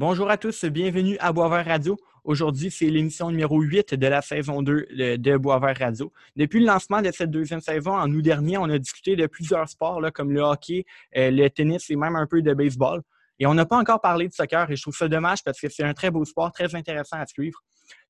Bonjour à tous, bienvenue à Boisvert Radio. Aujourd'hui, c'est l'émission numéro 8 de la saison 2 de Boisvert Radio. Depuis le lancement de cette deuxième saison, en août dernier, on a discuté de plusieurs sports comme le hockey, euh, le tennis et même un peu de baseball. Et on n'a pas encore parlé de soccer et je trouve ça dommage parce que c'est un très beau sport, très intéressant à suivre.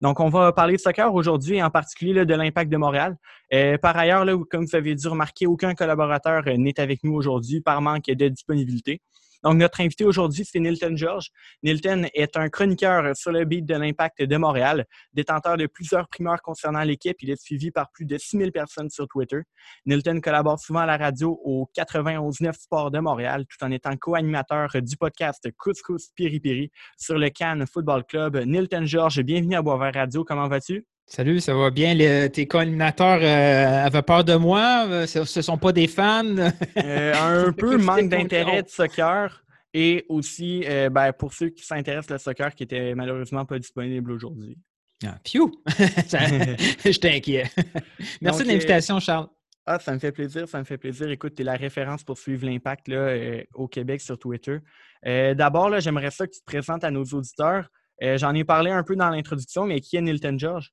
Donc, on va parler de soccer aujourd'hui, en particulier de l'Impact de Montréal. Euh, par ailleurs, comme vous avez dû remarquer, aucun collaborateur euh, n'est avec nous aujourd'hui par manque de disponibilité. Donc, notre invité aujourd'hui, c'est Nilton George. Nilton est un chroniqueur sur le beat de l'Impact de Montréal, détenteur de plusieurs primeurs concernant l'équipe. Il est suivi par plus de 6000 personnes sur Twitter. Nilton collabore souvent à la radio au 91.9 Sport de Montréal, tout en étant co-animateur du podcast Couscous Piri Piri sur le Cannes Football Club. Nilton George, bienvenue à Boisvert Radio. Comment vas-tu? Salut, ça va bien? tes co-animateurs euh, avaient peur de moi? Euh, ce ne sont pas des fans? Euh, un peu manque d'intérêt de soccer et aussi ben, pour ceux qui s'intéressent au soccer qui n'était malheureusement pas disponible aujourd'hui. Ah, phew! Je t'inquiète. Merci de l'invitation, Charles. Ah, ça me fait plaisir, ça me fait plaisir. Écoute, tu es la référence pour suivre l'impact au Québec sur Twitter. D'abord, j'aimerais ça que tu te présentes à nos auditeurs. J'en ai parlé un peu dans l'introduction, mais qui est Nilton George?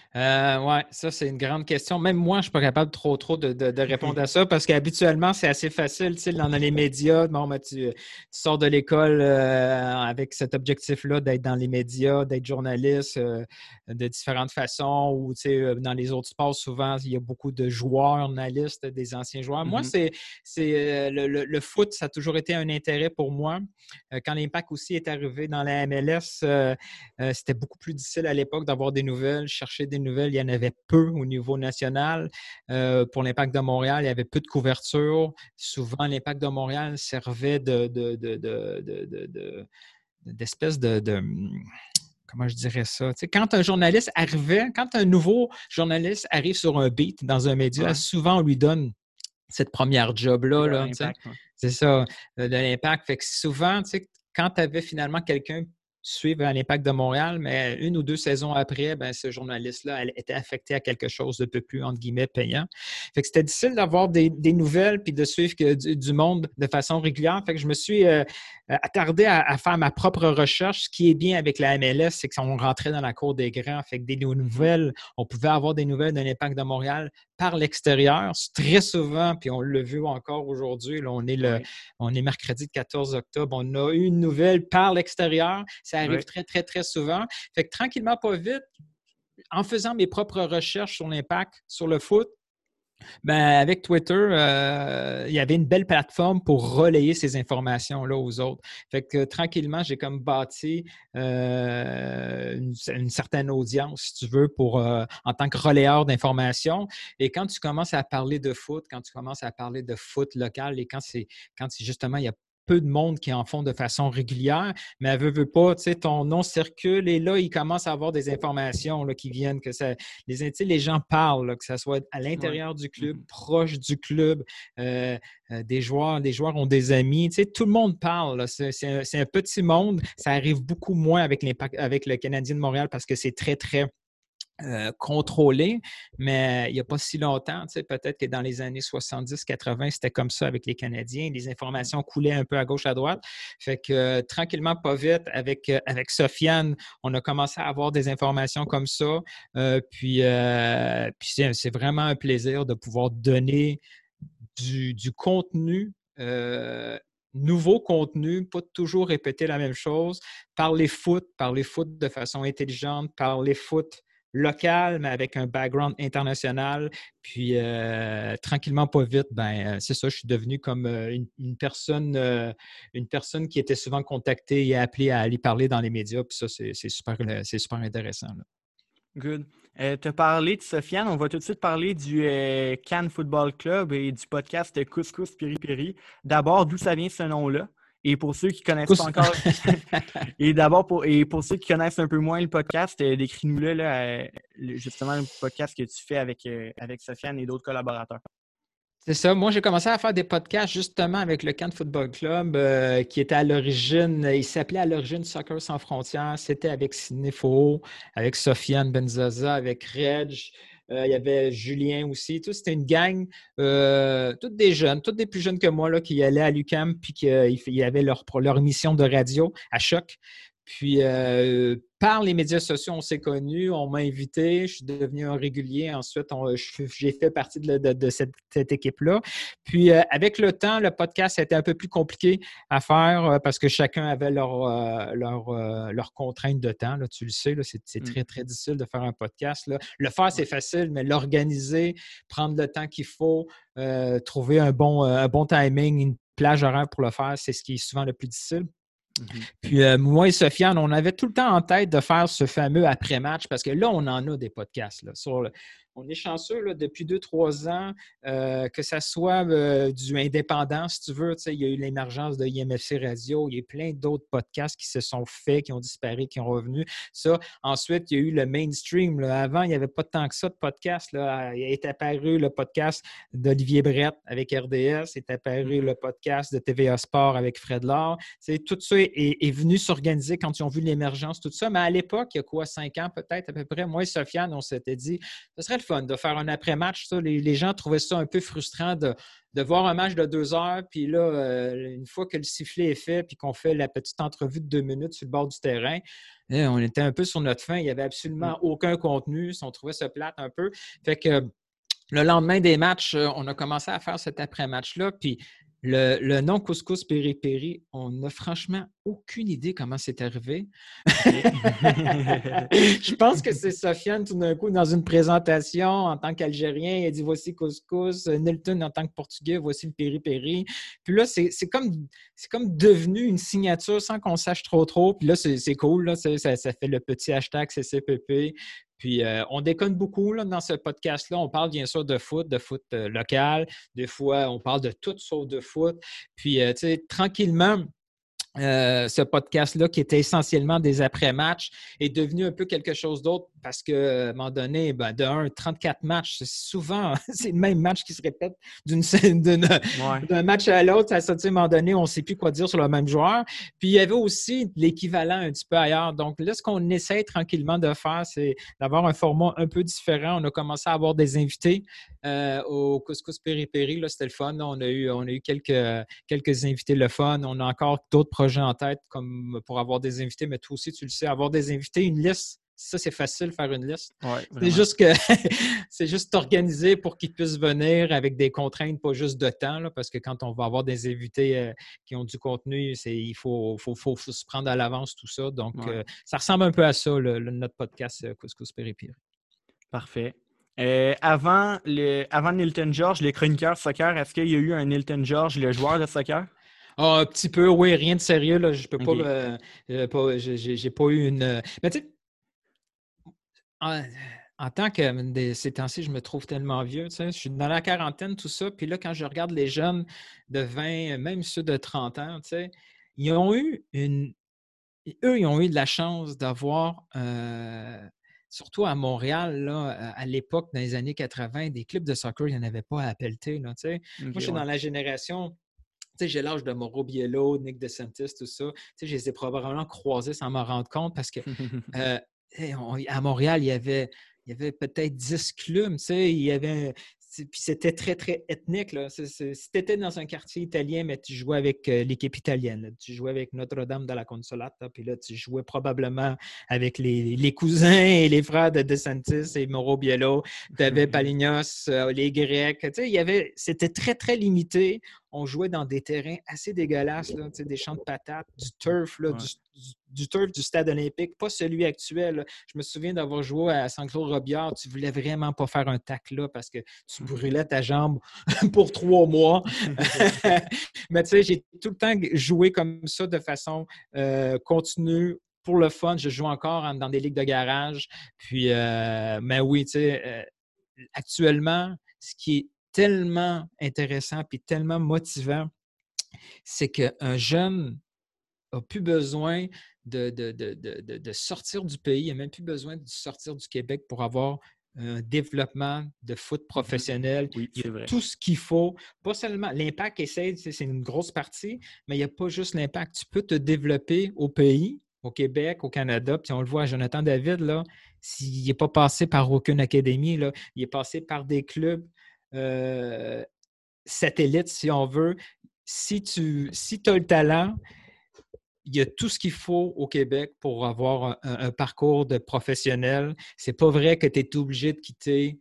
Euh, oui, ça, c'est une grande question. Même moi, je ne suis pas capable trop, trop de, répondre à ça parce qu'habituellement, c'est assez facile. Tu sais, dans les médias, bon, ben, tu, sors de l'école euh, avec cet objectif-là d'être dans les médias, d'être journaliste euh, de différentes façons ou, tu sais, dans les autres sports, souvent, il y a beaucoup de joueurs, journalistes, des anciens joueurs. Moi, mm-hmm. c'est le, foot, ça a toujours été un intérêt pour moi. quand l'Impact aussi est arrivé dans la MLS, c'était beaucoup plus difficile à l'époque d'avoir des nouvelles, chercher des nouvelles, il y en avait peu au niveau national. Euh, pour l'Impact de Montréal, il y avait peu de couverture. Souvent, l'Impact de Montréal servait de, d'espèce de, comment je dirais ça? quand un journaliste arrivait, quand un nouveau journaliste arrive sur un beat dans un média, souvent on lui donne cette première job-là. C'est ça, de l'impact. Fait que souvent, quand tu avais finalement quelqu'un suivre l'Impact de Montréal, mais une ou deux saisons après, ben, ce journaliste-là était affecté à quelque chose de peu plus, entre guillemets, payant. Fait que c'était difficile d'avoir des, nouvelles puis de suivre du, monde de façon régulière. Fait que je me suis euh, attardé à, faire ma propre recherche. Ce qui est bien avec la MLS, c'est qu'on rentrait dans la cour des grands. Fait que des nouvelles, on pouvait avoir des nouvelles d'un Impact de Montréal par l'extérieur. Très souvent, puis on l'a vu encore aujourd'hui, on, est le, on est mercredi 14 octobre, on a eu une nouvelle par l'extérieur. Ça arrive très, très, très souvent. Fait que tranquillement, pas vite, en faisant mes propres recherches sur l'impact sur le foot, ben, avec Twitter, euh, il y avait une belle plateforme pour relayer ces informations-là aux autres. Fait que tranquillement, j'ai comme bâti euh, une, certaine audience, si tu veux, pour, euh, en tant que relayeur d'informations. Et quand tu commences à parler de foot, quand tu commences à parler de foot local et quand c'est quand justement il y a peu de monde qui en font de façon régulière, mais elle veut, veut pas, tu sais, ton nom circule et là, il commence à avoir des informations là, qui viennent, que ça, les, les gens parlent, que ce soit à l'intérieur du club, mm-hmm. proche du club, euh, euh, des joueurs, des joueurs ont des amis, tu sais, tout le monde parle, c'est un, petit monde, ça arrive beaucoup moins avec, avec le Canadien de Montréal parce que c'est très, très euh, contrôlé, mais il n'y a pas si longtemps, peut-être que dans les années 70-80, c'était comme ça avec les Canadiens. Les informations coulaient un peu à gauche, à droite. Fait que euh, tranquillement, pas vite, avec, euh, avec Sofiane, on a commencé à avoir des informations comme ça. puis c'est vraiment un plaisir de pouvoir donner du, du contenu nouveau contenu, pas toujours répéter la même chose, parler foot, parler foot de façon intelligente, parler foot local, mais avec un background international. Puis euh, tranquillement, pas vite, ben euh, c'est ça, je suis devenu comme euh, une, personne, une personne qui était souvent contactée et appelée à aller parler dans les médias. Puis ça, c'est super, super intéressant. Good. tu as parlé de Sofiane. On va tout de suite parler du Cannes Football Club et du podcast Couscous Piri Piri. D'abord, d'où ça vient ce nom-là? Et pour ceux qui connaissent pas encore, et d'abord pour et pour ceux qui connaissent un peu moins le podcast, euh, décris-nous-le euh, justement le podcast que tu fais avec euh, avec Sofiane et d'autres collaborateurs. C'est ça. Moi, j'ai commencé à faire des podcasts justement avec le Cannes Football Club, qui était à l'origine, il s'appelait à l'origine Soccer sans frontières. C'était avec Sidney avec Sofiane Benzaza, avec Reg, il y avait Julien aussi. C'était une gang, euh, toutes des jeunes, toutes des plus jeunes que moi, là, qui allaient à l'UCAM puis qui y avait leur, leur émission de radio à choc. Puis, euh, par les médias sociaux, on s'est connus, on m'a invité, je suis devenu un régulier. Ensuite, j'ai fait partie de, cette, équipe-là. Puis, euh, avec le temps, le podcast a été un peu plus compliqué à faire euh, parce que chacun avait leur, leur, contrainte de temps. Là, tu le sais, c'est, très, mmh. très difficile de faire un podcast. Là. Le faire, c'est facile, mais l'organiser, prendre le temps qu'il faut, trouver un bon, un bon timing, une plage horaire pour le faire, c'est ce qui est souvent le plus difficile. Mmh Puis euh, moi et Sofiane, on avait tout le temps en tête de faire ce fameux après-match parce que là, on en a des podcasts là, sur le, on est chanceux depuis deux, trois ans, euh, que ça soit euh, du indépendant, si tu veux. Il y a eu l'émergence de IMFC Radio, il y a eu plein d'autres podcasts qui se sont faits, qui ont disparu, qui ont revenu. Ça. Ensuite, il y a eu le mainstream. Avant, il n'y avait pas tant que ça de podcasts. Là. Il est apparu le podcast d'Olivier Brett avec RDS, il est apparu mm-hmm. le podcast de TVA Sport avec Fred Laure. Tout ça est, venu s'organiser quand ils ont vu l'émergence, tout ça. Mais à l'époque, il y a quoi, cinq ans peut-être à peu près, moi et Sofiane, on s'était dit, ce serait fun de faire un après-match. Les, gens trouvaient ça un peu frustrant de, voir un match de deux heures, puis là, euh, une fois que le sifflet est fait, puis qu'on fait la petite entrevue de deux minutes sur le bord du terrain, eh, on était un peu sur notre fin. Il n'y avait absolument mm. aucun contenu. On trouvait ça plate un peu. Fait que le lendemain des matchs, euh, on a commencé à faire cet après-match-là. Puis le, nom Couscous Péri Péri, on n'a franchement aucune idée comment c'est arrivé. je pense que c'est Sofiane, tout d'un coup, dans une présentation en tant qu'Algérien, il a dit voici Couscous, Nilton en tant que Portugais, voici le Péri Péri. Puis là, c'est comme, comme devenu une signature sans qu'on sache trop trop. Puis là, c'est cool, là, ça, ça, fait le petit hashtag CCPP. Puis euh, on déconne beaucoup là, dans ce podcast-là. On parle bien sûr de foot, de foot euh, local. Des fois, on parle de tout sauf de foot. Puis, euh, tu sais, tranquillement, euh, ce podcast-là, qui était essentiellement des après-matchs, est devenu un peu quelque chose d'autre parce qu'à un moment donné, ben, de 1, 34 matchs, c'est souvent c'est le même match qui se répète d'un match à l'autre. À un moment donné, on ne sait plus quoi dire sur le même joueur. Puis il y avait aussi l'équivalent un petit peu ailleurs. Donc là, ce qu'on essaie tranquillement de faire, c'est d'avoir un format un peu différent. On a commencé à avoir des invités euh, au Couscous Péripéri. C'était le fun. On a eu, on a eu quelques, quelques invités le fun. On a encore d'autres en tête comme pour avoir des invités, mais toi aussi, tu le sais, avoir des invités, une liste, ça, c'est facile faire une liste. c'est juste que c'est juste organisé pour qu'ils puissent venir avec des contraintes, pas juste de temps, parce que quand on va avoir des invités euh, qui ont du contenu, il faut, faut, faut, se prendre à l'avance tout ça. Donc, euh, ça ressemble un peu à ça, le, notre podcast euh, Couscous Péripire. Parfait. avant, le, avant Nilton George, les chroniqueurs soccer, est-ce qu'il y a eu un Nilton George, le joueur de soccer? Ah, un petit peu, oui, rien de sérieux. Là. Je peux pas. Euh, euh, j'ai pas eu une. Euh, mais tu sais, en, tant que ces temps-ci, je me trouve tellement vieux. Tu sais, je suis dans la quarantaine, tout ça. Puis là, quand je regarde les jeunes de 20, même ceux de 30 ans, tu sais, ils ont eu une. Eux, ils ont eu de la chance d'avoir surtout à Montréal, là, à l'époque, dans les années 80, des clubs de soccer, il n'y en avait pas à Pelleter. Là, tu sais. Moi, je suis dans la génération j'ai l'âge de Mauro Biello, Nick DeSantis, tout ça. je les ai probablement croisés sans m'en rendre compte parce que euh, à Montréal, il y avait, il y avait peut-être 10 clubs. Il y avait puis c'était très, très ethnique. Là. si tu étais dans un quartier italien, mais tu jouais avec euh, l'équipe italienne. Tu jouais avec Notre-Dame de la Consolata, puis là, tu jouais probablement avec les, cousins et les frères de DeSantis et Mauro Biello. Tu avais Palignos, euh, les Grecs. Tu sais, il y avait, c'était très, très limité. On jouait dans des terrains assez dégueulasses, là, des champs de patates, du turf, là, du, du turf du stade olympique, pas celui actuel. Je me souviens d'avoir joué à Saint-Claude-Robillard. Tu voulais vraiment pas faire un tac là parce que tu brûlais ta jambe pour trois mois. Mais tu sais, j'ai tout le temps joué comme ça de façon euh, continue. Pour le fun, je joue encore dans des ligues de garage. Puis, euh, mais oui, tu sais, euh, actuellement, ce qui est tellement intéressant puis tellement motivant, c'est qu'un jeune n'a plus besoin de, de, sortir du pays, il n'a même plus besoin de sortir du Québec pour avoir un développement de foot mmh professionnel. il y a tout ce qu'il faut. Pas seulement l'impact, essaie, c'est une grosse partie, mais il n'y a pas juste l'impact. Tu peux te développer au pays, au Québec, au Canada. Puis on le voit à Jonathan David, là, s'il n'est pas passé par aucune académie, là, il est passé par des clubs euh, satellites, si on veut. Si tu si as le talent, il y a tout ce qu'il faut au Québec pour avoir un, parcours de professionnel. C'est pas vrai que tu es obligé de quitter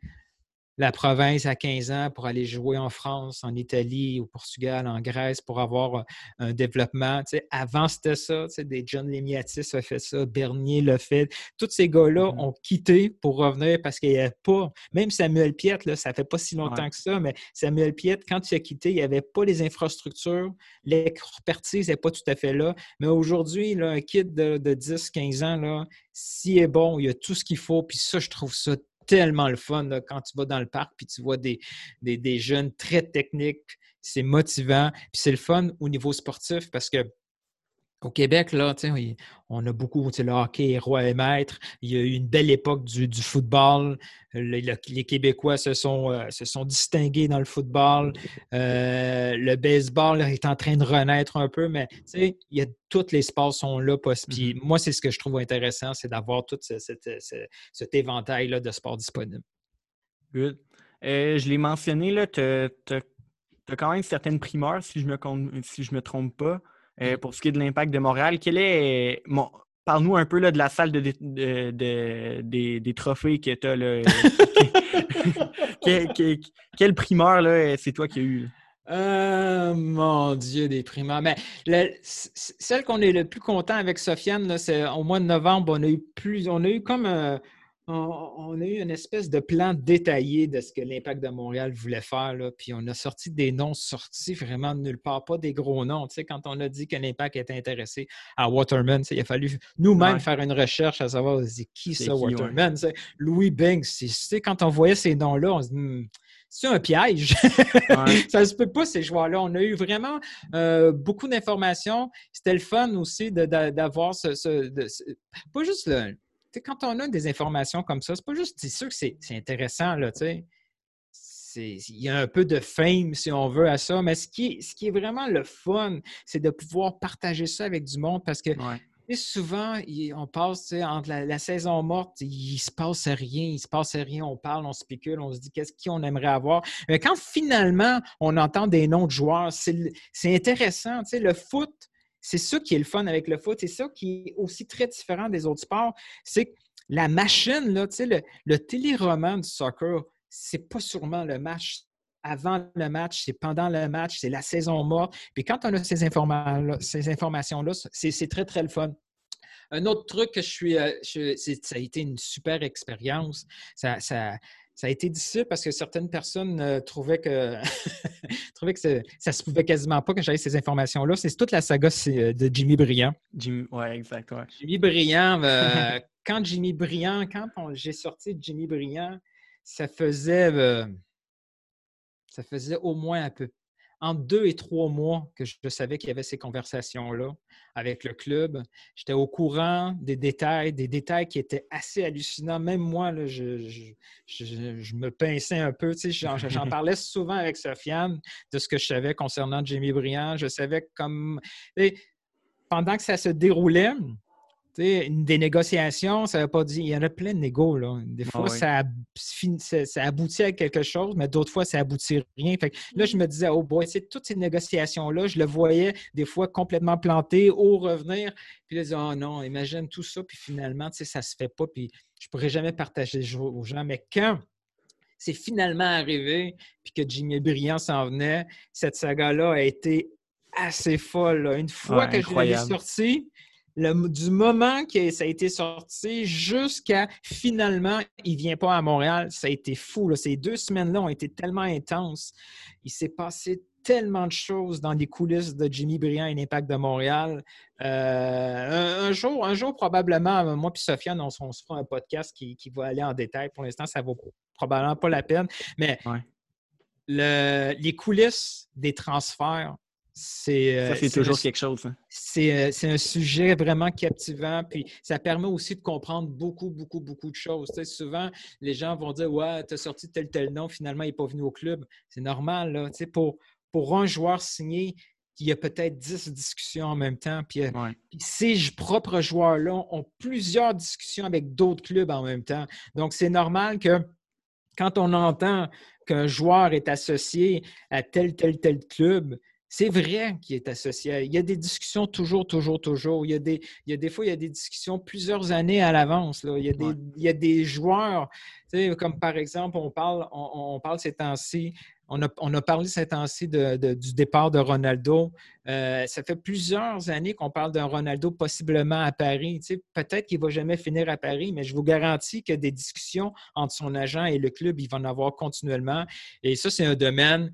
la province à 15 ans pour aller jouer en France, en Italie, au Portugal, en Grèce pour avoir un développement. avant, c'était ça. Des John Lemiatis a fait ça, Bernier l'a fait. Tous ces gars-là mm-hmm. ont quitté pour revenir parce qu'il n'y avait pas, même Samuel Piette, là, ça fait pas si longtemps que ça, mais Samuel Piette, quand il a quitté, il n'y avait pas les infrastructures, l'expertise n'est pas tout à fait là. Mais aujourd'hui, un kid de, de 10-15 ans, s'il est bon, il y a tout ce qu'il faut. Puis ça, je trouve ça tellement le fun quand tu vas dans le parc puis tu vois des, des, jeunes très techniques. C'est motivant. Puis c'est le fun au niveau sportif parce que au Québec, là, on a beaucoup, le hockey roi et maître. Il y a eu une belle époque du, football. les Québécois se sont, euh, se sont distingués dans le football. Euh, le baseball est en train de renaître un peu, mais il y a, tous les sports sont là. Puis mm-hmm. moi, c'est ce que je trouve intéressant, c'est d'avoir tout cet éventail là, de sports disponibles. Good. Euh, je l'ai mentionné, tu as, quand même certaines primeurs, si je ne me, si je me trompe pas. Euh, pour ce qui est de l'impact de Montréal. Quel est. Parle-nous un peu là, de la salle de, des, trophées que tu as. quel, primeur c'est toi qui as eu? Euh, mon Dieu, des primeurs. Mais celle qu'on est le plus content avec Sofiane, c'est au mois de novembre, on a eu plus, on a eu comme un, on, a eu une espèce de plan détaillé de ce que l'Impact de Montréal voulait faire. Là, puis on a sorti des noms sortis vraiment de nulle part, pas des gros noms. Tu sais, quand on a dit que l'Impact était intéressé à Waterman, il a fallu nous-mêmes faire une recherche à savoir qui ça, Waterman. Louis Banks, quand on voyait ces noms-là, on se dit. Hmm, c'est un piège. ça ne se peut pas, ces joueurs-là. On a eu vraiment euh, beaucoup d'informations. C'était le fun aussi d'avoir ce, ce, Pas juste le, quand on a des informations comme ça, c'est pas juste, c'est sûr que c'est intéressant, là, tu sais. Il y a un peu de fame, si on veut, à ça, mais ce qui est, ce qui est vraiment le fun, c'est de pouvoir partager ça avec du monde parce que souvent, on passe entre la, saison morte, il ne se passe rien, il ne se passe rien, on parle, on spécule, on se dit qu'est-ce qu'on aimerait avoir. Mais quand finalement, on entend des noms de joueurs, c'est intéressant. Tu sais, le foot, c'est ça qui est le fun avec le foot. C'est ça qui est aussi très différent des autres sports. C'est que la machine, là, le, le téléroman du soccer, c'est pas sûrement le match avant le match, c'est pendant le match, c'est la saison morte. Puis quand on a ces, informations-là, c'est très, très le fun. Un autre truc que je suis, euh, ça a été une super expérience. Ça, ça a été difficile parce que certaines personnes euh, trouvaient que, trouvaient que ça se pouvait quasiment pas que j'avais ces informations-là. C'est toute la saga euh, de Jimmy Briand. Jimmy, ouais, exact. Jimmy Briand, euh, quand Jimmy Briand, quand j'ai sorti Jimmy Briand, ça faisait, ça faisait au moins un peu en deux et trois mois que je savais qu'il y avait ces conversations-là avec le club. J'étais au courant des détails, des détails qui étaient assez hallucinants. Même moi, là, je, me pinçais un peu. J'en parlais souvent avec Sofiane de ce que je savais concernant Jamie Briand. Je savais comme... pendant que ça se déroulait, des négociations, ça veut pas dire. Il y en a plein de négos. Là. Des fois, ça, ça, aboutit à quelque chose, mais d'autres fois, ça aboutit à rien. Fait là, je me disais, oh boy, toutes ces négociations-là, je le voyais des fois complètement planté, au revenir. Puis là, je disais, oh non, imagine tout ça, puis finalement, ça ne se fait pas, puis je ne pourrais jamais partager aux gens. Mais quand c'est finalement arrivé, puis que Jimmy Briand s'en venait, cette saga-là a été assez folle. Une fois que je l'ai du moment que ça a été sorti jusqu'à finalement, il ne vient pas à Montréal, ça a été fou. Ces deux semaines-là ont été tellement intenses. Il s'est passé tellement de choses dans les coulisses de Jimmy Briand et l'Impact de Montréal. Euh, un, jour, un jour, probablement, moi et Sofiane, on, se fera un podcast qui, va aller en détail. Pour l'instant, ça ne vaut probablement pas la peine. Mais les coulisses des transferts c'est ça euh, toujours quelque chose. Hein. Euh, c'est un sujet vraiment captivant, puis ça permet aussi de comprendre beaucoup, beaucoup, beaucoup de choses. souvent, les gens vont dire Ouais, tu as sorti tel tel nom, finalement, il n'est pas venu au club. C'est normal. Là, pour, pour un joueur signé, il y a peut-être 10 discussions en même temps. Puis, euh, ces propres joueurs-là ont plusieurs discussions avec d'autres clubs en même temps. Donc, c'est normal que quand on entend qu'un joueur est associé à tel, tel, tel club, c'est vrai qu'il est associé. Il y a des discussions toujours, toujours, toujours. Il y a des, il y a des fois, il y a des discussions plusieurs années à l'avance. Il, y a des, il y a des joueurs, comme par exemple, on parle, on, parle ces temps-ci, on a, on a, parlé ces temps-ci du départ de Ronaldo. Euh, ça fait plusieurs années qu'on parle d'un Ronaldo possiblement à Paris. Peut-être qu'il ne va jamais finir à Paris, mais je vous garantis que des discussions entre son agent et le club, il va en avoir continuellement. Et ça, c'est un domaine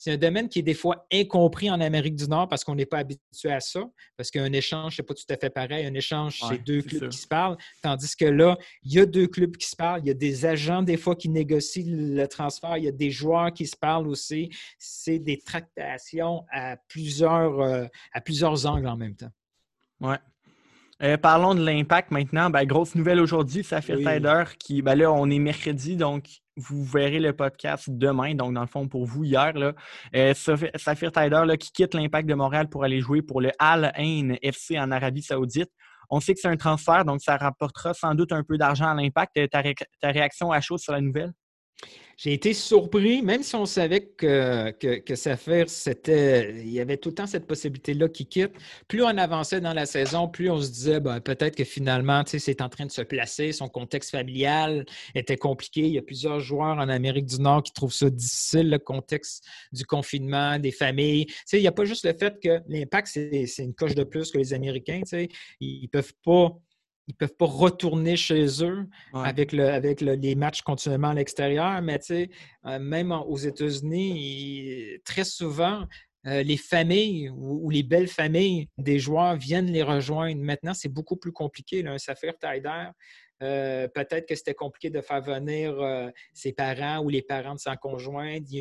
c'est un domaine qui est des fois incompris en Amérique du Nord parce qu'on n'est pas habitué à ça, parce qu'un échange, ce n'est pas tout à fait pareil. Un échange, c'est deux clubs qui se parlent, tandis que là, il y a deux clubs qui se parlent, il y a des agents des fois qui négocient le transfert, il y a des joueurs qui se parlent aussi. C'est des tractations à plusieurs, euh, à plusieurs angles en même temps. Oui. Euh, parlons de l'impact maintenant. Ben, grosse nouvelle aujourd'hui, ça fait oui. qui, ben là, on est mercredi, donc vous verrez le podcast demain, donc dans le fond pour vous hier. Là, euh, Safir Tider qui quitte l'Impact de Montréal pour aller jouer pour le Al Ain FC en Arabie Saoudite. On sait que c'est un transfert, donc ça rapportera sans doute un peu d'argent à l'Impact. Ta, ta réaction à chaud sur la nouvelle? J'ai été surpris, même si on savait que, que, c'était. Il y avait tout le temps cette possibilité-là qui quitte. Plus on avançait dans la saison, plus on se disait ben, peut-être que finalement, c'est en train de se placer. Son contexte familial était compliqué. Il y a plusieurs joueurs en Amérique du Nord qui trouvent ça difficile, le contexte du confinement, des familles. il n'y a pas juste le fait que l'impact, c'est une coche de plus que les Américains. Ils ne peuvent pas ils ne peuvent pas retourner chez eux avec, le, avec les matchs continuellement à l'extérieur. Mais euh, même aux États-Unis, très souvent, euh, les familles ou, les belles familles des joueurs viennent les rejoindre. Maintenant, c'est beaucoup plus compliqué. Là, un Saphir Tider, euh, peut-être que c'était compliqué de faire venir ses parents ou les parents de sa conjointe. Il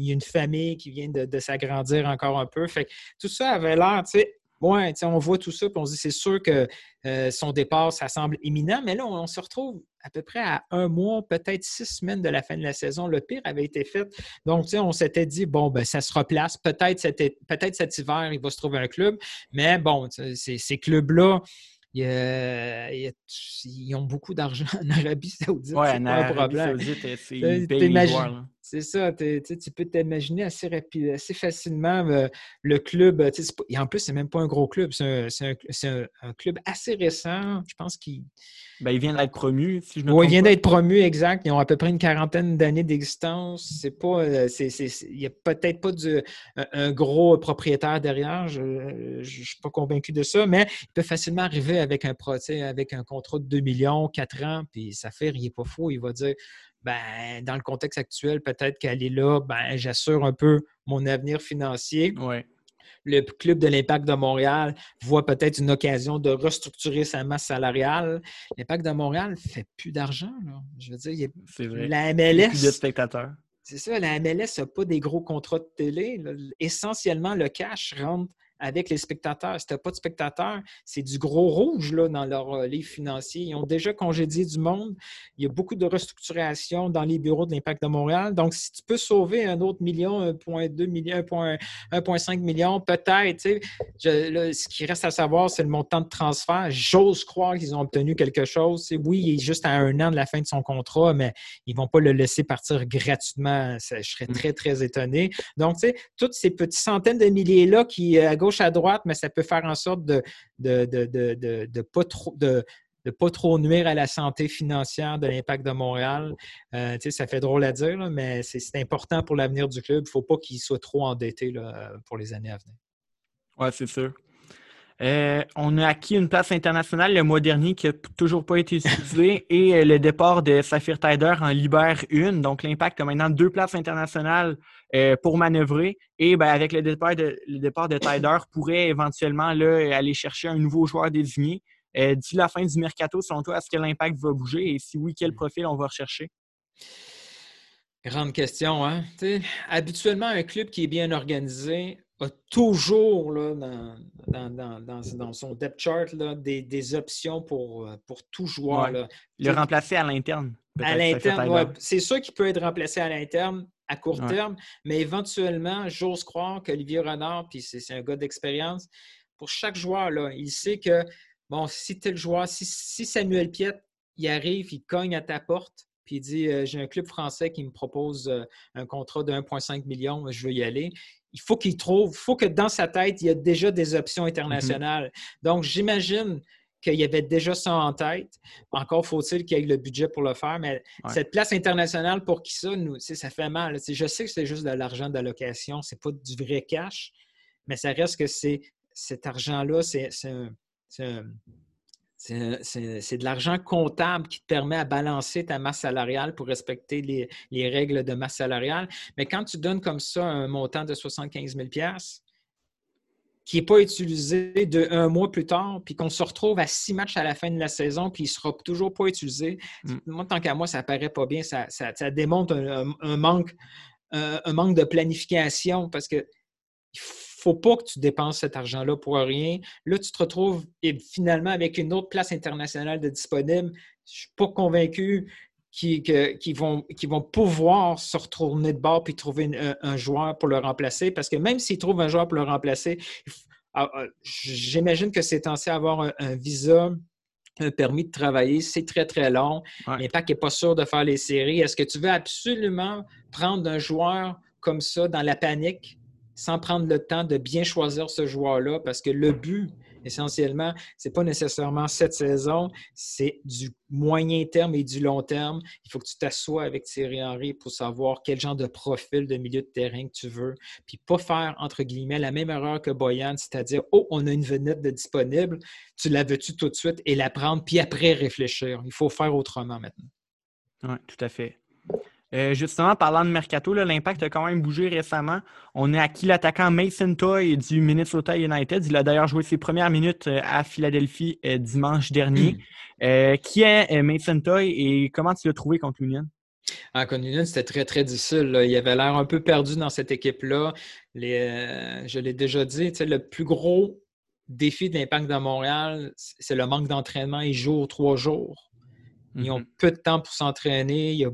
y a une, famille qui vient de, de s'agrandir encore un peu. Fait tout ça avait l'air, tu sais, Ouais, on voit tout ça, puis on se dit c'est sûr que euh, son départ, ça semble imminent, mais là, on, se retrouve à peu près à un mois, peut-être six semaines de la fin de la saison. Le pire avait été fait. Donc, on s'était dit, bon, ben, ça se replace. Peut-être cet, peut cet hiver, il va se trouver un club, mais bon, ces clubs-là, ils ont beaucoup d'argent en Arabie Saoudite. Oui, en Arabie Saoudite, c'est C'est ça, tu peux t'imaginer assez, rapide, assez facilement euh, le club. Et en plus, c'est même pas un gros club, c'est un, un, club assez récent. Je pense qu'il ben, il vient d'être promu, si je me Oui, il vient d'être promu, exact. Ils ont à peu près une quarantaine d'années d'existence. C'est pas, euh, il n'y a peut-être pas un, gros propriétaire derrière. Je ne suis pas convaincu de ça, mais il peut facilement arriver avec un, avec un contrat de 2 millions, 4 ans, puis ça fait, il n'est pas fou. Il va dire, ben, dans le contexte actuel, peut-être qu'elle est là, ben, j'assure un peu mon avenir financier. Ouais le club de l'Impact de Montréal voit peut-être une occasion de restructurer sa masse salariale. L'Impact de Montréal ne fait plus d'argent. Je veux dire, il y a... la MLS. Plus de spectateurs. C'est ça, la MLS n'a pas des gros contrats de télé. Essentiellement, le cash rentre avec les spectateurs. Si tu pas de spectateurs, c'est du gros rouge là, dans leur euh, livre financier. Ils ont déjà congédié du monde. Il y a beaucoup de restructuration dans les bureaux de l'Impact de Montréal. Donc, si tu peux sauver un autre million, 1,2 million, 1,5 million, peut-être. Ce qui reste à savoir, c'est le montant de transfert. J'ose croire qu'ils ont obtenu quelque chose. oui, il est juste à un an de la fin de son contrat, mais ils ne vont pas le laisser partir gratuitement. je serais mm. très, très étonné. Donc, tu sais, toutes ces petites centaines de milliers-là qui, à gauche, gauche à droite, mais ça peut faire en sorte de ne de, de, de, pas trop. De, pas trop nuire à la santé financière de l'impact de Montréal. Euh, ça fait drôle à dire, mais c'est important pour l'avenir du club. Il ne faut pas qu'il soit trop endetté là, pour les années à venir. Oui, c'est sûr. Euh, on a acquis une place internationale le mois dernier qui n'a toujours pas été utilisée et euh, le départ de Saphir Tider en libère une. Donc, l'Impact a maintenant deux places internationales euh, pour manœuvrer. Et ben, avec le départ de, le départ de Tider, pourrait éventuellement là, aller chercher un nouveau joueur désigné. D'ici la fin du mercato, selon toi, est-ce que l'Impact va bouger? Et si oui, quel profil on va rechercher? Grande question. Hein? habituellement, un club qui est bien organisé a toujours là, dans, son depth chart là, des, options pour, euh, pour tout joueur. Le remplacer à l'interne. À l'interne, c'est sûr qu'il peut être remplacé à l'interne à court terme, mais éventuellement, j'ose croire qu'Olivier Renard, puis c'est un gars d'expérience, pour chaque joueur, là, il sait que, bon, si tel joueur, si, si Samuel Piette, il arrive, il cogne à ta porte, puis il dit euh, J'ai un club français qui me propose euh, un contrat de 1,5 million, je veux y aller il faut qu'il trouve, il faut que dans sa tête, il y a déjà des options internationales. Donc, j'imagine qu'il y avait déjà ça en tête. Encore faut-il qu'il y ait le budget pour le faire, mais cette place internationale, pour qui ça, nous, ça fait mal. Je sais que c'est juste de l'argent d'allocation, c'est pas du vrai cash, mais ça reste que c'est cet argent-là, c'est c'est de l'argent comptable qui te permet à balancer ta masse salariale pour respecter les, règles de masse salariale. Mais quand tu donnes comme ça un montant de 75 000 qui n'est pas utilisé de un mois plus tard, puis qu'on se retrouve à six matchs à la fin de la saison, puis il ne sera toujours pas utilisé, mm. moi, tant qu'à moi, ça ne paraît pas bien. Ça, démontre un, manque, un, manque de planification parce que faut pas que tu dépenses cet argent-là pour rien. Là, tu te retrouves finalement avec une autre place internationale de disponible. Je ne suis pas convaincu qu'ils vont, vont pouvoir se retourner de bord puis trouver un, joueur pour le remplacer. Parce que même s'ils trouvent un joueur pour le remplacer, ah, ah, j'imagine que c'est censé avoir un, visa un permis de travailler, c'est très, très long. L'impact n'est pas sûr de faire les séries. Est-ce que tu veux absolument prendre un joueur comme ça dans la panique sans prendre le temps de bien choisir ce joueur-là, parce que le but, essentiellement, ce n'est pas nécessairement cette saison, c'est du moyen terme et du long terme. Il faut que tu t'assoies avec Thierry Henry pour savoir quel genre de profil de milieu de terrain que tu veux, puis pas faire, entre guillemets, la même erreur que Boyan, c'est-à-dire, oh, on a une vedette de disponible, tu la veux-tu tout de suite et la prendre, puis après réfléchir. Il faut faire autrement maintenant. Oui, tout à fait. Euh, justement, parlant de Mercato, l'impact a quand même bougé récemment. On a acquis l'attaquant Mason Toy du Minnesota United. Il a d'ailleurs joué ses premières minutes euh, à Philadelphie euh, dimanche dernier. qui est Mason Toy et comment tu l'as trouvé contre l'Union? Ah, contre l'Union, c'était très, très difficile. Il avait l'air un peu perdu dans cette équipe-là. je l'ai déjà dit, le plus gros défi de l'impact de Montréal, c'est le manque d'entraînement. Il joue trois jours. Ils ont peu de temps pour s'entraîner.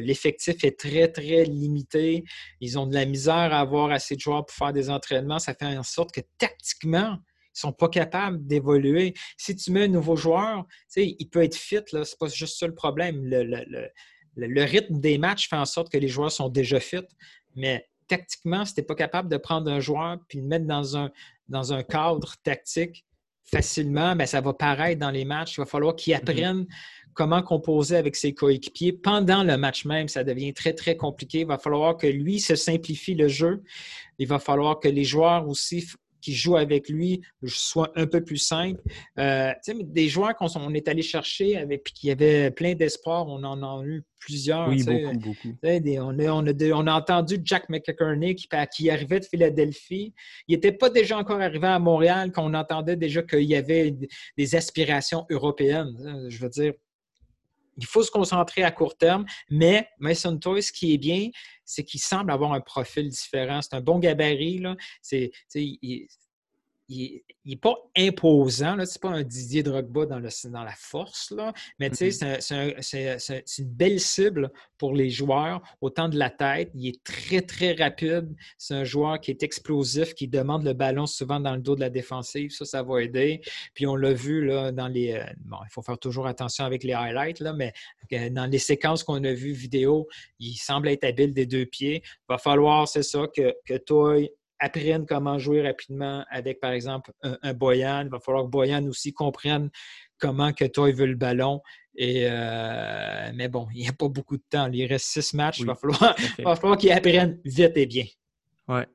L'effectif est très, très limité. Ils ont de la misère à avoir assez de joueurs pour faire des entraînements. Ça fait en sorte que tactiquement, ils ne sont pas capables d'évoluer. Si tu mets un nouveau joueur, il peut être fit, ce n'est pas juste ça le problème. Le, rythme des matchs fait en sorte que les joueurs sont déjà fit, mais tactiquement, si tu n'es pas capable de prendre un joueur et le mettre dans un, dans un cadre tactique facilement, ben, ça va paraître dans les matchs. Il va falloir qu'ils mm-hmm. apprennent comment composer avec ses coéquipiers pendant le match même, ça devient très, très compliqué. Il va falloir que lui se simplifie le jeu. Il va falloir que les joueurs aussi qui jouent avec lui soient un peu plus simples. Euh, des joueurs qu'on est allé chercher avec, puis qui avaient plein d'espoir, on en a eu plusieurs. Oui, beaucoup, beaucoup. on, a, on, a, entendu Jack McInerney qui, qui, arrivait de Philadelphie. Il n'était pas déjà encore arrivé à Montréal, qu'on entendait déjà qu'il y avait des aspirations européennes. Je veux dire, il faut se concentrer à court terme, mais Mason Toy, ce qui est bien, c'est qu'il semble avoir un profil différent. C'est un bon gabarit. Là. C'est, n'est pas imposant, ce n'est pas un Didier Drogba dans, le, dans la force, là, mais mm-hmm. c'est une belle cible pour les joueurs, autant de la tête. Il est très, très rapide. C'est un joueur qui est explosif, qui demande le ballon souvent dans le dos de la défensive. Ça, ça va aider. Puis on l'a vu là, dans les. Euh, bon, il faut faire toujours attention avec les highlights, là, mais euh, dans les séquences qu'on a vues vidéo, il semble être habile des deux pieds. Il va falloir, c'est ça, que, que Toy apprennent comment jouer rapidement avec, par exemple, un, Boyan. Il va falloir que Boyan aussi comprenne comment que toi, il veut le ballon. Et, euh, mais bon, il n'y a pas beaucoup de temps. Il reste six matchs. il va falloir, falloir qu'il apprenne vite et bien. Ouais.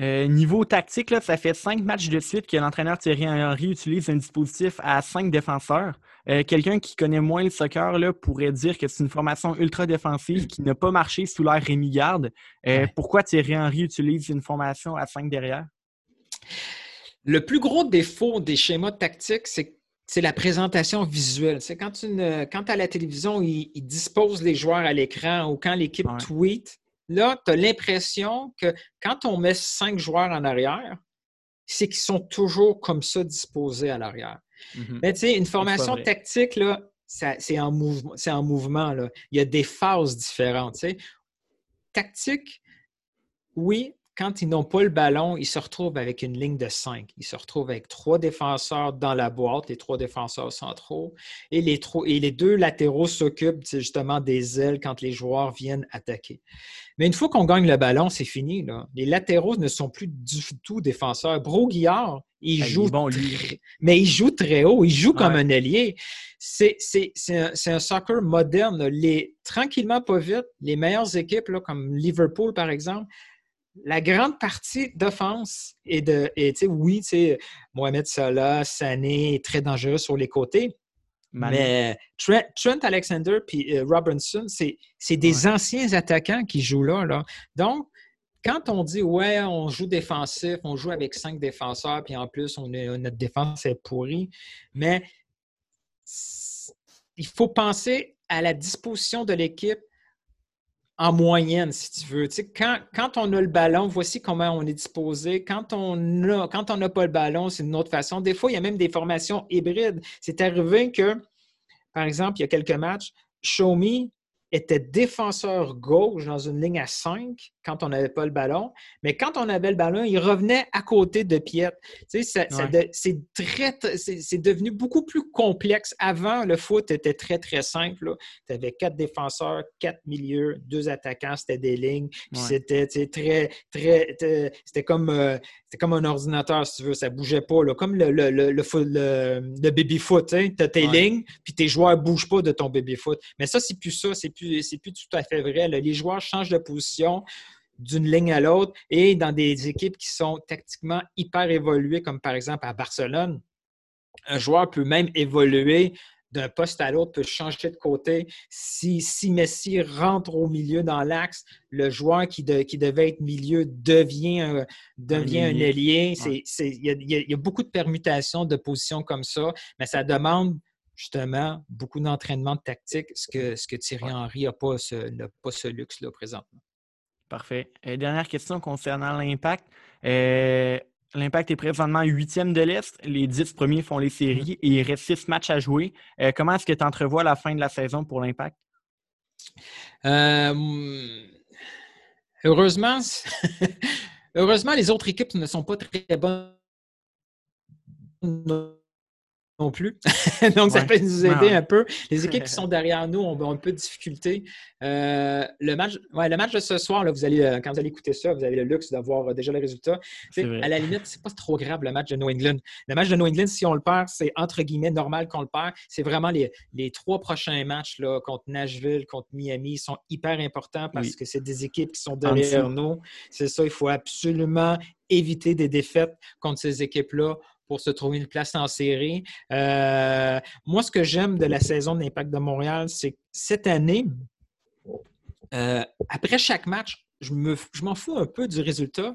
Euh, niveau tactique, là, ça fait cinq matchs de suite que l'entraîneur Thierry Henry utilise un dispositif à cinq défenseurs. Euh, quelqu'un qui connaît moins le soccer là, pourrait dire que c'est une formation ultra défensive qui n'a pas marché sous l'ère Rémi Garde. Euh, pourquoi Thierry Henry utilise une formation à cinq derrière? Le plus gros défaut des schémas tactiques, c'est la présentation visuelle. C'est quand, quand à la télévision, ils, disposent les joueurs à l'écran ou quand l'équipe tweet, là, tu as l'impression que quand on met cinq joueurs en arrière, c'est qu'ils sont toujours comme ça disposés à l'arrière. Mm-hmm. Mais tu sais, une formation tactique, là, c'est en mouvement. En mouvement là. Il y a des phases différentes. Tactique, oui, quand ils n'ont pas le ballon, ils se retrouvent avec une ligne de cinq. Ils se retrouvent avec trois défenseurs dans la boîte, les trois défenseurs centraux, et les, et les deux latéraux s'occupent justement des ailes quand les joueurs viennent attaquer. Mais une fois qu'on gagne le ballon, c'est fini. Les latéraux ne sont plus du tout défenseurs. Broguillard, il joue, bon, lui. mais il joue très haut, il joue comme un ailier. C'est un, un, soccer moderne. Les, tranquillement, pas vite, les meilleures équipes, là, comme Liverpool par exemple, la grande partie d'offense et de. Et, oui, Mohamed Salah, Sané est très dangereux sur les côtés. Mais Trent, Alexander et euh, Robinson, c'est des anciens attaquants qui jouent là, là. Donc, quand on dit ouais, on joue défensif, on joue avec cinq défenseurs, puis en plus, on est, notre défense est pourrie, mais il faut penser à la disposition de l'équipe en moyenne, si tu veux. quand, quand, on a le ballon, voici comment on est disposé. Quand on n'a pas le ballon, c'est une autre façon. Des fois, il y a même des formations hybrides. C'est arrivé que, par exemple, il y a quelques matchs, Show Me était défenseur gauche dans une ligne à 5 quand on n'avait pas le ballon, mais quand on avait le ballon, il revenait à côté de Piet. c'est devenu beaucoup plus complexe. Avant, le foot était très, très simple. Tu avais quatre défenseurs, quatre milieux, deux attaquants, c'était des lignes. C'était très, très. C'était comme, euh, comme un ordinateur, si tu veux. Ça bougeait pas. Comme le, le, le, le, baby-foot. Tu as tes lignes, puis tes joueurs ne bougent pas de ton baby-foot. Mais ça, c'est plus ça. C'est plus, plus tout à fait vrai. Les joueurs changent de position d'une ligne à l'autre et dans des équipes qui sont tactiquement hyper évoluées, comme par exemple à Barcelone, un joueur peut même évoluer d'un poste à l'autre, peut changer de côté. Si, si Messi rentre au milieu dans l'axe, le joueur qui, qui devait être milieu devient un, devient un ailier. Il y, a beaucoup de permutations de positions comme ça, mais ça demande justement beaucoup d'entraînement de tactique, ce que, ce que Thierry Henry n'a pas ce, pas ce luxe-là présentement. Parfait. Euh, dernière question concernant l'impact. Euh, l'impact est présentement huitième de l'Est. Les dix premiers font les séries mm-hmm. et il reste six matchs à jouer. Euh, comment est-ce que tu entrevois la fin de la saison pour l'impact? heureusement, heureusement, les autres équipes ne sont pas très bonnes non plus. Donc, ça peut nous aider un peu. Les équipes qui sont derrière nous ont, un peu de difficulté. Euh, le, match, ouais, le match de ce soir, là, vous allez, euh, quand vous allez écouter ça, vous avez le luxe d'avoir euh, déjà les résultats. À la limite, c'est pas trop grave le match de New England. Le match de New England, si on le perd, c'est entre guillemets normal qu'on le perd. C'est vraiment les, les, trois prochains matchs là, contre Nashville, contre Miami, sont hyper importants parce que c'est des équipes qui sont derrière nous. C'est ça, il faut absolument éviter des défaites contre ces équipes-là pour se trouver une place en série. Euh, moi, ce que j'aime de la saison de l'Impact de Montréal, c'est que cette année, euh, après chaque match, je m'en fous un peu du résultat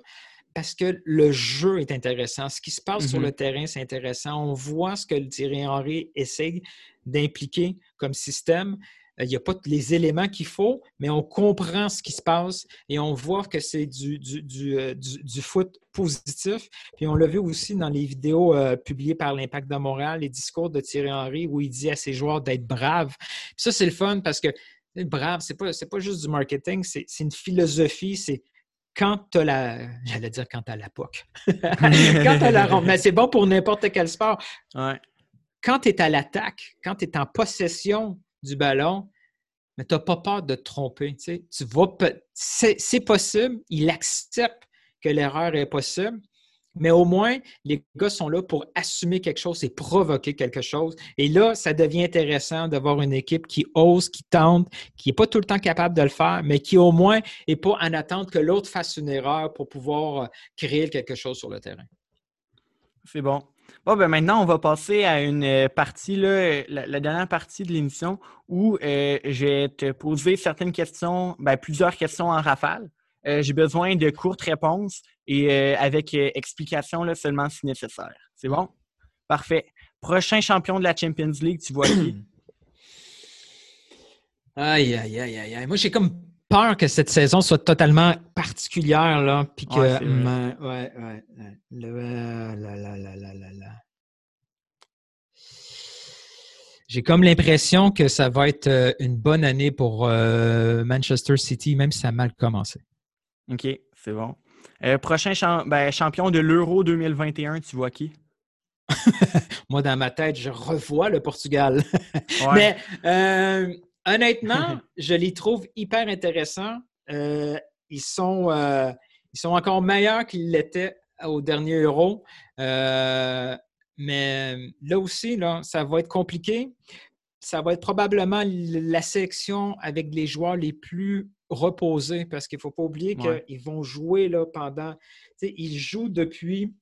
parce que le jeu est intéressant. Ce qui se passe sur mm-hmm. le terrain, c'est intéressant. On voit ce que le Thierry Henry essaye d'impliquer comme système. Euh, il n'y a pas les éléments qu'il faut, mais on comprend ce qui se passe et on voit que c'est du, du, euh, foot positif. Puis on l'a vu aussi dans les vidéos euh, publiées par l'Impact de Montréal, les discours de Thierry Henry où il dit à ses joueurs d'être braves. ça, c'est le fun parce que brave, c'est pas, pas juste du marketing, c'est une philosophie, c'est quand tu as la. J'allais dire quand tu as la POC. quand tu as la ronde. Mais c'est bon pour n'importe quel sport. Quand tu es à l'attaque, quand tu es en possession du ballon, mais tu n'as pas peur de te tromper. Tu, c'est possible, il accepte que l'erreur est possible, mais au moins, les gars sont là pour assumer quelque chose et provoquer quelque chose. Et là, ça devient intéressant d'avoir une équipe qui ose, qui tente, qui n'est pas tout le temps capable de le faire, mais qui au moins n'est pas en attente que l'autre fasse une erreur pour pouvoir euh, créer quelque chose sur le terrain. C'est bon. Bon, ben maintenant, on va passer à une euh, partie, là, la, dernière partie de l'émission où euh, je vais te poser certaines questions, ben, plusieurs questions en rafale. Euh, j'ai besoin de courtes réponses et avec explication là, seulement si nécessaire. C'est bon? Parfait. Prochain champion de la Champions League, tu vois qui? Aïe, aïe, aïe, aïe. Moi, j'ai comme peur que cette saison soit totalement particulière, là, puis que... Ouais, ouais, ouais, J'ai comme l'impression que ça va être euh, une bonne année pour euh, Manchester City, même si ça a mal commencé. OK, c'est bon. Euh, prochain ben, champion de l'Euro 2021, tu vois qui? Moi, dans ma tête, je revois le Portugal. Mais euh, honnêtement, je les trouve hyper intéressants. Euh, ils, sont, ils sont encore meilleurs qu'ils l'étaient au dernier Euro. mais là aussi, là, ça va être compliqué. Ça va être probablement la sélection avec les joueurs les plus reposés parce qu'il ne faut pas oublier qu'ils vont jouer là, pendant. Ils jouent depuis.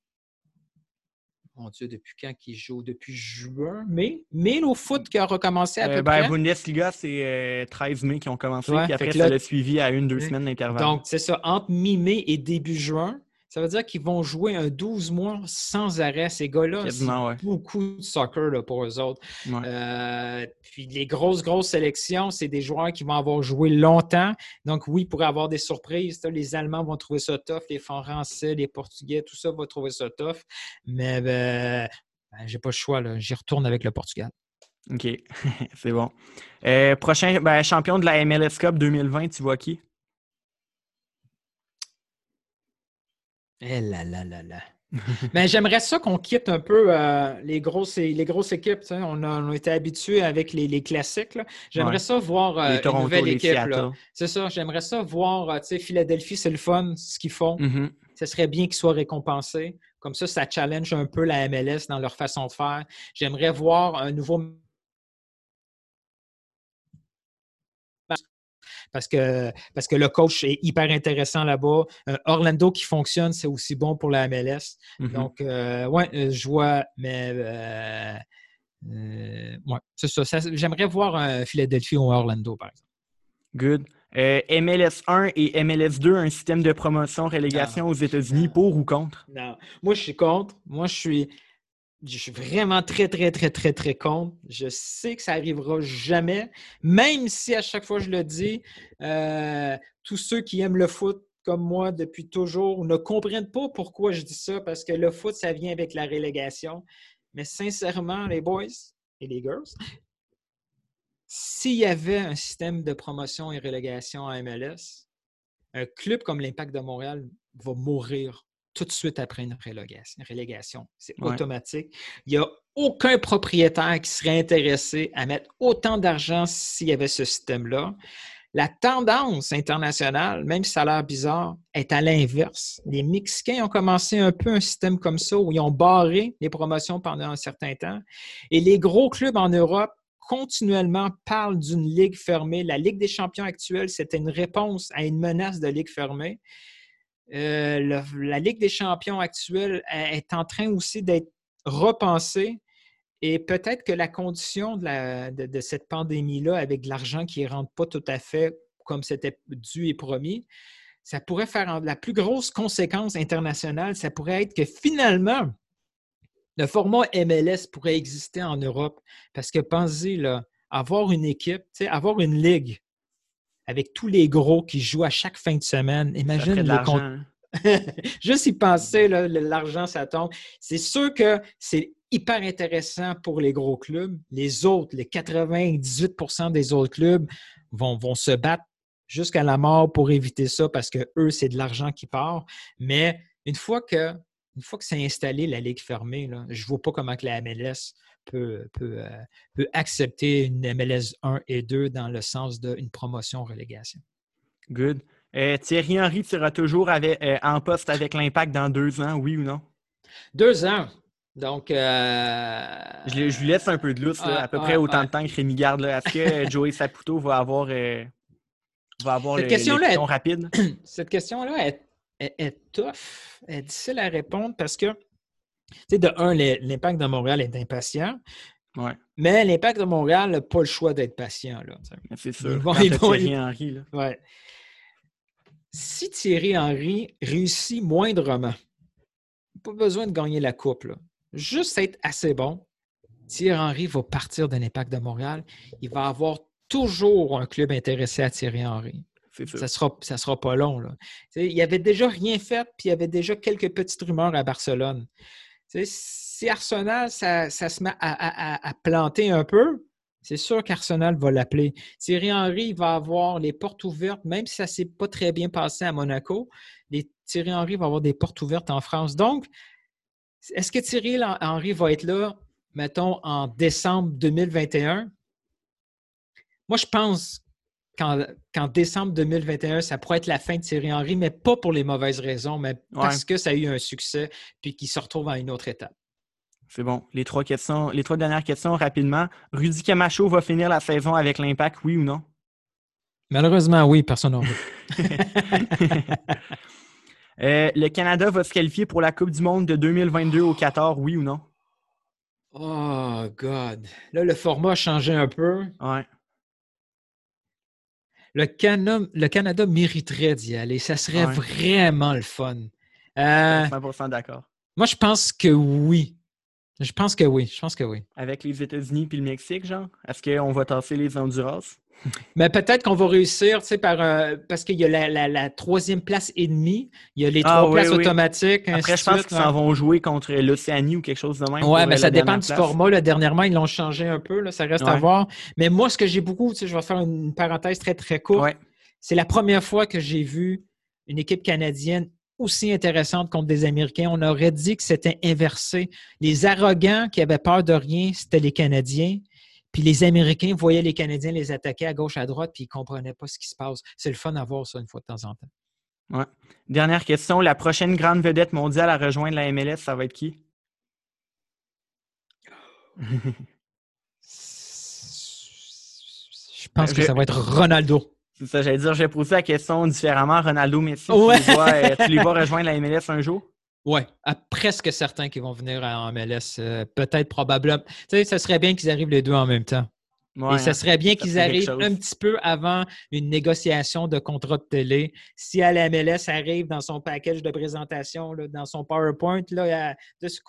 Mon Dieu, depuis quand qu'ils jouent? Depuis juin, mai? Mai, au foot qui a recommencé à euh, peu ben, près? Bundesliga, c'est 13 euh, mai qui ont commencé, puis après, ça l'a suivi à une, deux semaines d'intervalle. Donc, c'est ça, entre mi-mai et début juin. Ça veut dire qu'ils vont jouer un 12 mois sans arrêt. Ces gars-là, c'est beaucoup de soccer pour eux autres. Euh, puis les grosses, grosses sélections, c'est des joueurs qui vont avoir joué longtemps. Donc oui, pourrait avoir des surprises. Les Allemands vont trouver ça tough, les Français, les Portugais, tout ça va trouver ça tough. Mais ben, ben, j'ai pas le choix. J'y retourne avec le Portugal. OK, c'est bon. Euh, prochain ben, champion de la MLS Cup 2020, tu vois qui? Eh là là là là. Mais j'aimerais ça qu'on quitte un peu euh, les, grosses, les grosses équipes. On a, on a, été habitués avec les, classiques. J'aimerais ça voir euh, une nouvelle équipe. C'est ça. J'aimerais ça voir euh, Philadelphie, c'est le fun, ce qu'ils font. Mm-hmm. Ce serait bien qu'ils soient récompensés. Comme ça, ça challenge un peu la MLS dans leur façon de faire. J'aimerais voir un nouveau parce que, parce que le coach est hyper intéressant là-bas. Euh, Orlando qui fonctionne, c'est aussi bon pour la MLS. Mm-hmm. Donc, euh, ouais, euh, je vois, mais ouais, c'est ça. J'aimerais voir un Philadelphie ou Orlando, par exemple. Good. MLS 1 et MLS 2, un système de promotion-relégation aux États-Unis, pour ou contre? Non. Moi, je suis contre. Moi, je suis je suis vraiment très, très, très, très, très contre. Je sais que ça n'arrivera jamais, même si à chaque fois je le dis, euh, tous ceux qui aiment le foot comme moi depuis toujours ne comprennent pas pourquoi je dis ça, parce que le foot, ça vient avec la relégation. Mais sincèrement, les boys et les girls, s'il y avait un système de promotion et relégation à MLS, un club comme l'Impact de Montréal va mourir tout de suite après une relégation. C'est automatique. Il n'y a aucun propriétaire qui serait intéressé à mettre autant d'argent s'il y avait ce système-là. La tendance internationale, même si ça a l'air bizarre, est à l'inverse. Les Mexicains ont commencé un peu un système comme ça où ils ont barré les promotions pendant un certain temps. Et les gros clubs en Europe continuellement parlent d'une ligue fermée. La Ligue des champions actuelle, c'était une réponse à une menace de ligue fermée. Euh, la Ligue des champions actuelle est en train aussi d'être repensée. Et peut-être que la condition de, cette pandémie-là, avec de l'argent qui ne rentre pas tout à fait comme c'était dû et promis, ça pourrait faire la plus grosse conséquence internationale, ça pourrait être que finalement, le format MLS pourrait exister en Europe. Parce que pensez, là, avoir une équipe, avoir une ligue avec tous les gros qui jouent à chaque fin de semaine. Imagine le compte. Hein. Juste y penser, l'argent, ça tombe. C'est sûr que c'est hyper intéressant pour les gros clubs. Les autres, les 98% des autres clubs vont, vont se battre jusqu'à la mort pour éviter ça parce que eux, c'est de l'argent qui part. Mais une fois que, une fois que c'est installé, la ligue fermée, je ne vois pas comment que la MLS peut, euh, peut, accepter une MLS 1 et 2 dans le sens d'une promotion-relégation. Good. Euh, Thierry Henry sera toujours euh, en poste avec l'Impact dans deux ans, oui ou non? Deux ans. Donc. Je, lui laisse un peu de lousse, à peu près autant de temps que Rémi Garde. Est-ce que Joey Saputo va avoir, va avoir cette question-là rapide? Cette question-là est, est, est, tough, est difficile à répondre parce que sais, de un, l'impact de Montréal est impatient. Ouais. Mais l'impact de Montréal n'a pas le choix d'être patient. C'est sûr. Thierry Henry. Ouais. Si Thierry Henry réussit moindrement, pas besoin de gagner la coupe, juste être assez bon, Thierry Henry va partir de l'impact de Montréal. Il va avoir toujours un club intéressé à Thierry Henry. Ça sera, ça sera pas long. Là. Il avait déjà rien fait, puis il y avait déjà quelques petites rumeurs à Barcelone si Arsenal, ça, se met à, planter un peu, c'est sûr qu'Arsenal va l'appeler. Thierry Henry va avoir les portes ouvertes, même si ça ne s'est pas très bien passé à Monaco. Thierry Henry va avoir des portes ouvertes en France. Donc, est-ce que Thierry Henry va être là, mettons, en décembre 2021? Moi, je pense qu'en décembre 2021, ça pourrait être la fin de Thierry Henry, mais pas pour les mauvaises raisons, mais parce que ça a eu un succès puis qu'il se retrouve à une autre étape. C'est bon. Les trois questions, les trois dernières questions rapidement. Rudy Camacho va finir la saison avec l'impact, oui ou non? Malheureusement, oui, personne n'en veut. Euh, le Canada va se qualifier pour la Coupe du Monde de 2022 au Qatar, oui ou non? Oh, God. Là, le format a changé un peu. Ouais. Le, le Canada mériterait d'y aller. Ça serait vraiment le fun. Euh, 100% d'accord. Moi, je pense que oui. Je pense que oui. Je pense que oui. Avec les États-Unis et le Mexique, genre? Est-ce qu'on va tasser les Honduras? Mais peut-être qu'on va réussir, tu sais, par, parce qu'il y a la, troisième place et demie, il y a les ah trois places automatiques. Après, je pense qu'ils s'en vont jouer contre l'Océanie ou quelque chose de même. Oui, mais ça dépend du format. Là, dernièrement, ils l'ont changé un peu, là, ça reste à voir. Mais moi, ce que j'ai beaucoup, tu sais, je vais faire une parenthèse très, très courte. C'est la première fois que j'ai vu une équipe canadienne aussi intéressante contre des Américains. On aurait dit que c'était inversé. Les arrogants qui avaient peur de rien, c'était les Canadiens. Puis les Américains voyaient les Canadiens les attaquer à gauche, à droite, puis ils ne comprenaient pas ce qui se passe. C'est le fun à voir ça une fois de temps en temps. Ouais. Dernière question. La prochaine grande vedette mondiale à rejoindre la MLS, ça va être qui? Je pense que ça va être Ronaldo. C'est ça, j'allais dire, j'ai posé la question différemment. Ronaldo, Messi, tu, les vois, euh, tu les vois rejoindre la MLS un jour? Oui, presque certains qui vont venir en MLS. Euh, peut-être, probablement. Tu sais, ce serait bien qu'ils arrivent les deux en même temps. Et ce serait bien qu'ils arrivent un petit peu avant une négociation de contrat de télé. Si à la MLS arrive dans son package de présentation, dans son PowerPoint, là, de ce,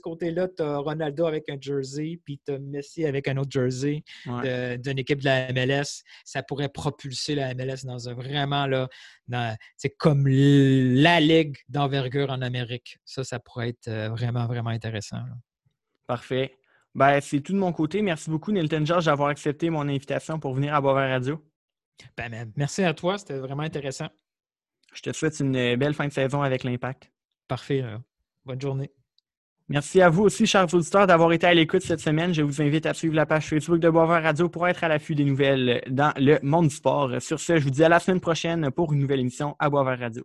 côté-là, tu as Ronaldo avec un jersey, puis tu as Messi avec un autre jersey d'une équipe de la MLS. Ça pourrait propulser la MLS dans un vraiment, là, c'est comme la ligue d'envergure en Amérique. Ça, ça pourrait être euh, vraiment, vraiment intéressant. Parfait. Ben, c'est tout de mon côté. Merci beaucoup, Nilton George, d'avoir accepté mon invitation pour venir à Boisvert Radio. Ben, ben, merci à toi, c'était vraiment intéressant. Je te souhaite une belle fin de saison avec l'Impact. Parfait. Euh, bonne journée. Merci à vous aussi, chers auditeurs, d'avoir été à l'écoute cette semaine. Je vous invite à suivre la page Facebook de Boisvert Radio pour être à l'affût des nouvelles dans le monde du sport. Sur ce, je vous dis à la semaine prochaine pour une nouvelle émission à Boisvert Radio.